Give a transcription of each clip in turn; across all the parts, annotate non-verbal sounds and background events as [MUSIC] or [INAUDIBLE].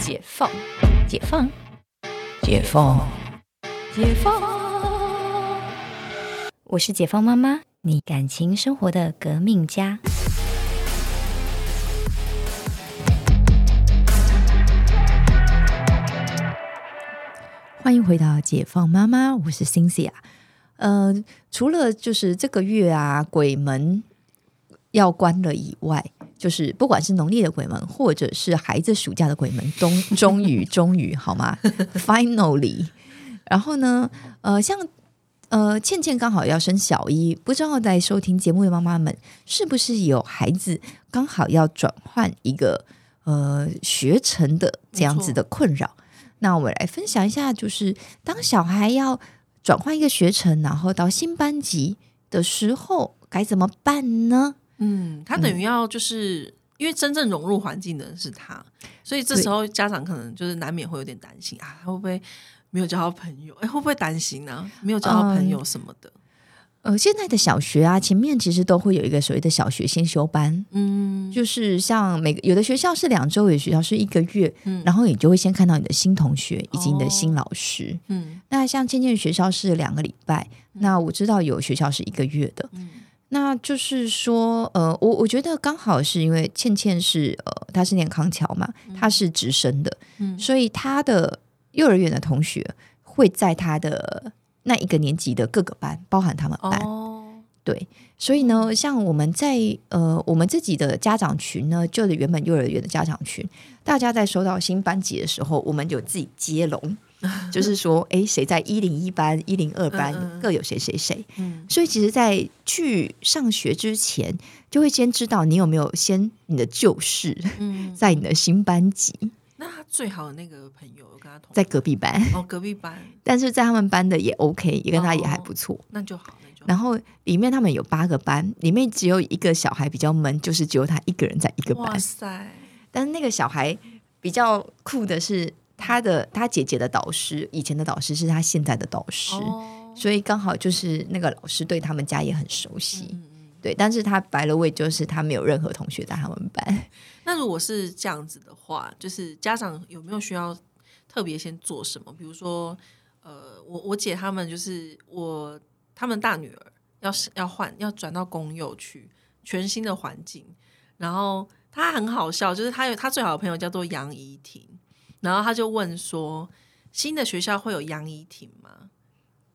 解放，解放，解放，解放。我是解放妈妈，你感情生活的革命家。欢迎回到解放妈妈，我是 Cynthia。呃，除了就是这个月啊，鬼门要关了以外，就是不管是农历的鬼门，或者是孩子暑假的鬼门，终终于终于好吗？Finally，然后呢，呃，像呃倩倩刚好要升小一，不知道在收听节目的妈妈们是不是有孩子刚好要转换一个呃学程的这样子的困扰？那我来分享一下，就是当小孩要转换一个学程，然后到新班级的时候，该怎么办呢？嗯，他等于要就是因为真正融入环境的人是他，所以这时候家长可能就是难免会有点担心啊，他会不会没有交到朋友？哎，会不会担心呢？没有交到朋友什么的？呃，现在的小学啊，前面其实都会有一个所谓的小学先修班，嗯，就是像每个有的学校是两周，有的学校是一个月，嗯，然后你就会先看到你的新同学以及你的新老师，嗯，那像渐渐学校是两个礼拜，那我知道有学校是一个月的，嗯，那就是说，呃，我我觉得刚好是因为倩倩是呃，她是念康桥嘛，她是直升的，嗯，所以她的幼儿园的同学会在她的。那一个年级的各个班，包含他们班，对，所以呢，像我们在呃，我们自己的家长群呢，就是原本幼儿园的家长群，大家在收到新班级的时候，我们就自己接龙，[LAUGHS] 就是说，哎，谁在一零一班、一零二班各有谁谁谁，嗯，所以其实，在去上学之前，就会先知道你有没有先你的旧事，在你的新班级。那他最好的那个朋友跟他同在隔壁班哦，隔壁班，但是在他们班的也 OK，也跟他也还不错，那就好。然后里面他们有八个班，里面只有一个小孩比较闷，就是只有他一个人在一个班。哇塞！但是那个小孩比较酷的是，他的他姐姐的导师，以前的导师是他现在的导师，所以刚好就是那个老师对他们家也很熟悉。对，但是他白了位，就是他没有任何同学在他们班。[LAUGHS] 那如果是这样子的话，就是家长有没有需要特别先做什么？比如说，呃，我我姐他们就是我他们大女儿要要换要转到公幼去，全新的环境。然后他很好笑，就是他有他最好的朋友叫做杨怡婷，然后他就问说，新的学校会有杨怡婷吗？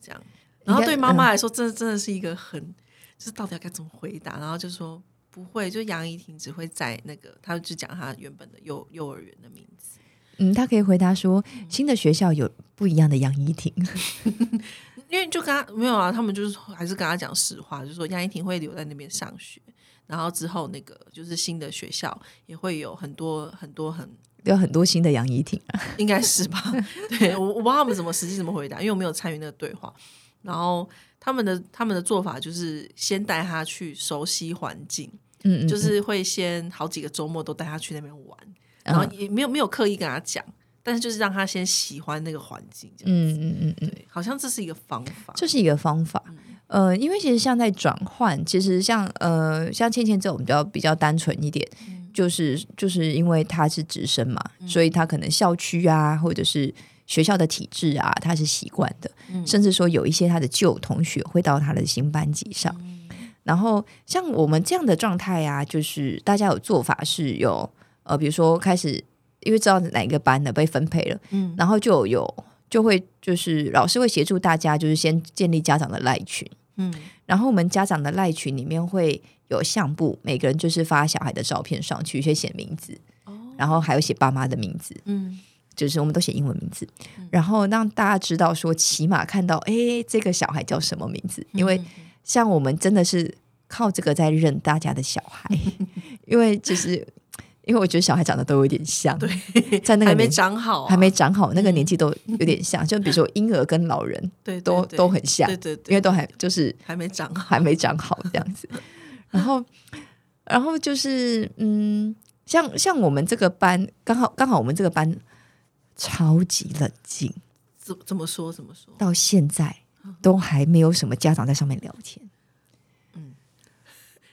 这样，然后对妈妈来说，这真的是一个很。就是到底要该怎么回答？然后就说不会，就杨怡婷只会在那个，他就讲他原本的幼幼儿园的名字。嗯，他可以回答说新的学校有不一样的杨怡婷，[LAUGHS] [LAUGHS] 因为就跟他没有啊，他们就是还是跟他讲实话，就说杨怡婷会留在那边上学，然后之后那个就是新的学校也会有很多很多很有很多新的杨怡婷啊，应该是吧？[LAUGHS] 对我我不知道他们怎么实际怎么回答，因为我没有参与那个对话，然后。他们的他们的做法就是先带他去熟悉环境，嗯，就是会先好几个周末都带他去那边玩，然后也没有没有刻意跟他讲，但是就是让他先喜欢那个环境，嗯嗯嗯嗯，对，好像这是一个方法，这是一个方法，呃，因为其实像在转换，其实像呃像倩倩这种比较比较单纯一点，就是就是因为他是直升嘛，所以他可能校区啊或者是。学校的体制啊，他是习惯的，甚至说有一些他的旧同学会到他的新班级上。然后像我们这样的状态啊，就是大家有做法是有呃，比如说开始因为知道哪个班的被分配了，嗯，然后就有就会就是老师会协助大家，就是先建立家长的赖群，嗯，然后我们家长的赖群里面会有相簿，每个人就是发小孩的照片上去，先写名字，哦，然后还有写爸妈的名字，嗯。就是我们都写英文名字，然后让大家知道说，起码看到，哎，这个小孩叫什么名字？因为像我们真的是靠这个在认大家的小孩，[LAUGHS] 因为就是因为我觉得小孩长得都有点像，对，在那个还没长好，还没长好，那个年纪都有点像，就比如说婴儿跟老人，对，都都很像，对对，因为都还就是还没长好，还没长好这样子。然后，然后就是嗯，像像我们这个班，刚好刚好我们这个班。超级冷静，怎怎么说？怎么说到现在都还没有什么家长在上面聊天。嗯，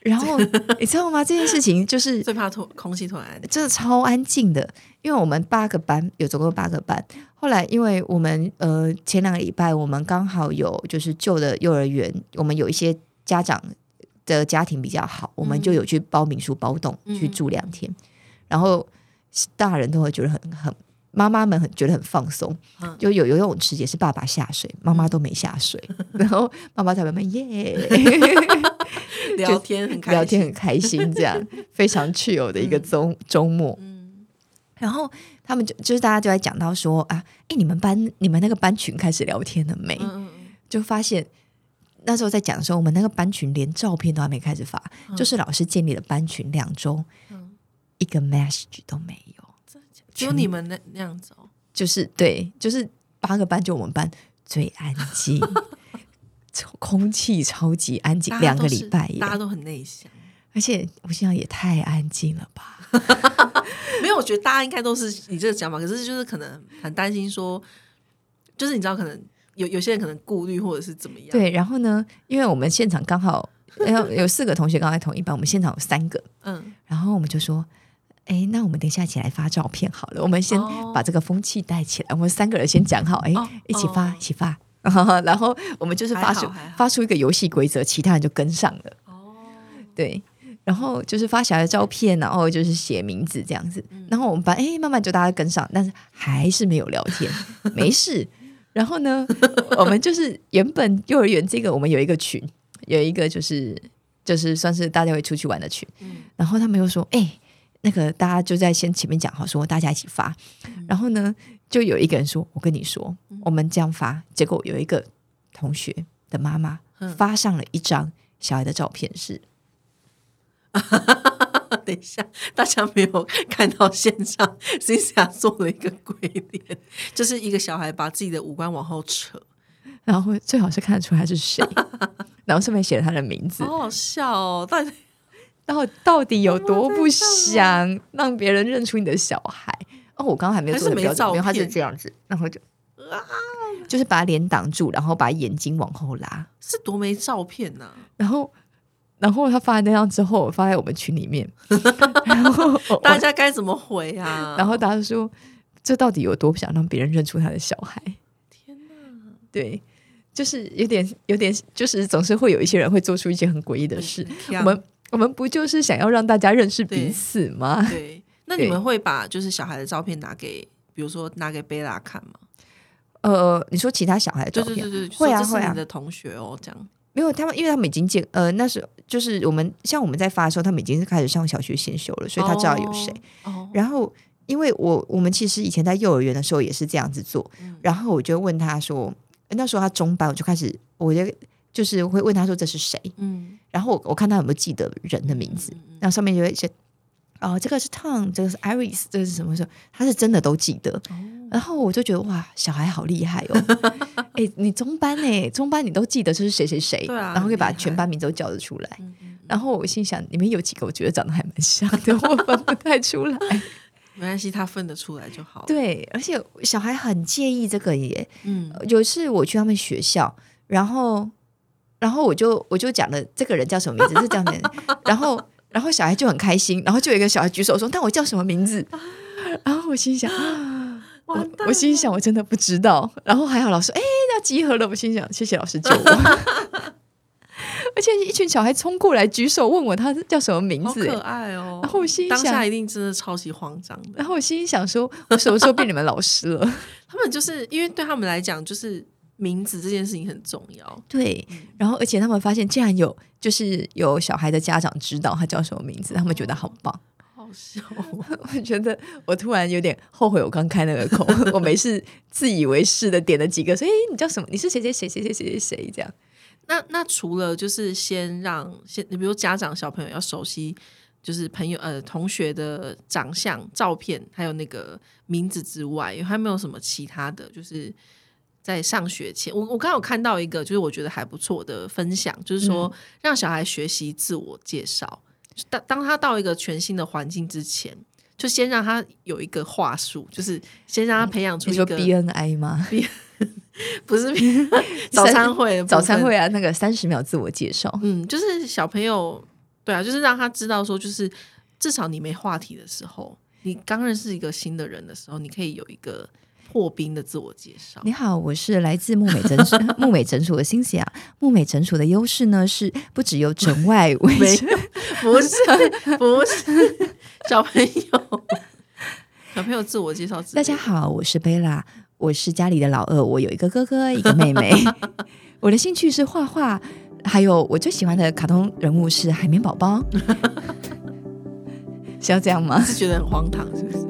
然后你知道吗？这件事情就是最怕突空气突然安静。真的超安静的，因为我们八个班有总共八个班。后来，因为我们呃前两个礼拜我们刚好有就是旧的幼儿园，我们有一些家长的家庭比较好，我们就有去包民宿包栋去住两天，然后大人都会觉得很很。妈妈们很觉得很放松，就有游泳池也是爸爸下水，妈妈都没下水，[LAUGHS] 然后妈妈在外面耶。[LAUGHS] 聊天很聊天很开心，这样 [LAUGHS] 非常 chill 的一个周周末。嗯，然后他们就就是大家就在讲到说啊，哎，你们班你们那个班群开始聊天了没？就发现那时候在讲的时候，我们那个班群连照片都还没开始发，就是老师建立了班群两周，一个 message 都没有。只有你们那那样子哦，就是对，就是八个班就我们班最安静，[LAUGHS] 空气超级安静，两个礼拜，大家都很内向，而且我心想也太安静了吧？[LAUGHS] 没有，我觉得大家应该都是你这个想法，可是就是可能很担心说，就是你知道，可能有有些人可能顾虑或者是怎么样。对，然后呢，因为我们现场刚好 [LAUGHS] 有有四个同学刚才同一班，我们现场有三个，嗯，然后我们就说。哎，那我们等一下一起来发照片好了。我们先把这个风气带起来。我们三个人先讲好，哎，一起发，一起发。[LAUGHS] 然后我们就是发出发出一个游戏规则，其他人就跟上了。哦，对。然后就是发小孩的照片，然后就是写名字这样子。然后我们班哎，慢慢就大家跟上，但是还是没有聊天。[LAUGHS] 没事。然后呢，[LAUGHS] 我们就是原本幼儿园这个，我们有一个群，有一个就是就是算是大家会出去玩的群。然后他们又说，哎。那个大家就在先前面讲好，说大家一起发，然后呢，就有一个人说：“我跟你说，我们这样发。”结果有一个同学的妈妈发上了一张小孩的照片，是，等一下，[LAUGHS] 大家没有看到现场，Cincia 做了一个鬼脸，就是一个小孩把自己的五官往后扯，然后最好是看得出来是谁，[LAUGHS] 然后上面写了他的名字，好好笑哦，到底。然后到底有多不想 [LAUGHS] 让别人认出你的小孩？哦，我刚刚还没有做标准，因为他就是这样子，然后就啊，就是把脸挡住，然后把眼睛往后拉，是多没照片呐。然后，然后他发那张之后，发在我们群里面，[LAUGHS] 然后大家该怎么回啊？然后大家说，这到底有多不想让别人认出他的小孩？天哪！对，就是有点有点，就是总是会有一些人会做出一些很诡异的事。我们。我们不就是想要让大家认识彼此吗？对，[LAUGHS] 那你们会把就是小孩的照片拿给，比如说拿给贝拉看吗？呃，你说其他小孩的照片，对对对，会啊会啊。的同学哦，这样没有他们，因为他们已经见呃，那是就是我们像我们在发的时候，他们已经是开始上小学先修了，所以他知道有谁。哦。然后，因为我我们其实以前在幼儿园的时候也是这样子做，然后我就问他说，那时候他中班，我就开始我就。就是会问他说这是谁，嗯，然后我我看他有没有记得人的名字，然后上面就会写哦，这个是 Tom，这个是 Iris，这个是什么？说他是真的都记得，然后我就觉得哇，小孩好厉害哦！哎，你中班哎，中班你都记得这是谁谁谁，然后可以把全班名都叫得出来。然后我心想，里面有几个我觉得长得还蛮像的，我分不太出来。[LAUGHS] 没关系，他分得出来就好。对，而且小孩很介意这个耶。嗯，有一次我去他们学校，然后。然后我就我就讲了这个人叫什么名字是这样的，[LAUGHS] 然后然后小孩就很开心，然后就有一个小孩举手说：“但我叫什么名字？”然后我心想：“我我心想我真的不知道。”然后还好老师哎要集合了，我心想谢谢老师救我。[LAUGHS] 而且一群小孩冲过来举手问我他叫什么名字，可爱哦。然后我心当下一定真的超级慌张的。然后我心想说：“我什么时候变你们老师了？” [LAUGHS] 他们就是因为对他们来讲就是。名字这件事情很重要，对。然后，而且他们发现，竟然有就是有小孩的家长知道他叫什么名字，他们觉得好棒，好笑，我 [LAUGHS] 我觉得我突然有点后悔。我刚开那个口，[LAUGHS] 我没事，自以为是的点了几个。所以你叫什么？你是谁？谁谁谁谁谁谁谁这样。那那除了就是先让先，你比如家长、小朋友要熟悉，就是朋友呃同学的长相、照片还有那个名字之外，还没有什么其他的？就是在上学前，我我刚有看到一个，就是我觉得还不错的分享，就是说让小孩学习自我介绍。当当他到一个全新的环境之前，就先让他有一个话术，就是先让他培养出一个 BNI 吗？[LAUGHS] 不是 [LAUGHS] 早餐会，早餐会啊，那个三十秒自我介绍。嗯，就是小朋友对啊，就是让他知道说，就是至少你没话题的时候，你刚认识一个新的人的时候，你可以有一个破冰的自我介绍。你好，我是来自木美诊所 [LAUGHS] 木美诊所的星星啊。木美诊所的优势呢是不只有诊外卫没生，不是不是小朋友，小朋友自我介绍。大家好，我是贝拉，我是家里的老二，我有一个哥哥，一个妹妹。[LAUGHS] 我的兴趣是画画，还有我最喜欢的卡通人物是海绵宝宝。[LAUGHS] 是要这样吗？是觉得很荒唐，是不是？